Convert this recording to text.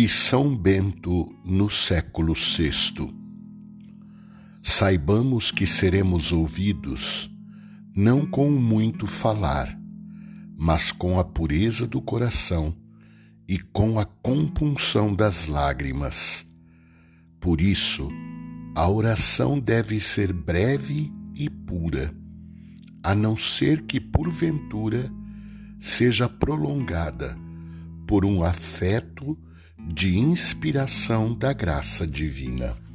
de São Bento no século VI. Saibamos que seremos ouvidos não com muito falar, mas com a pureza do coração e com a compunção das lágrimas. Por isso, a oração deve ser breve e pura, a não ser que, porventura, seja prolongada por um afeto de inspiração da graça divina.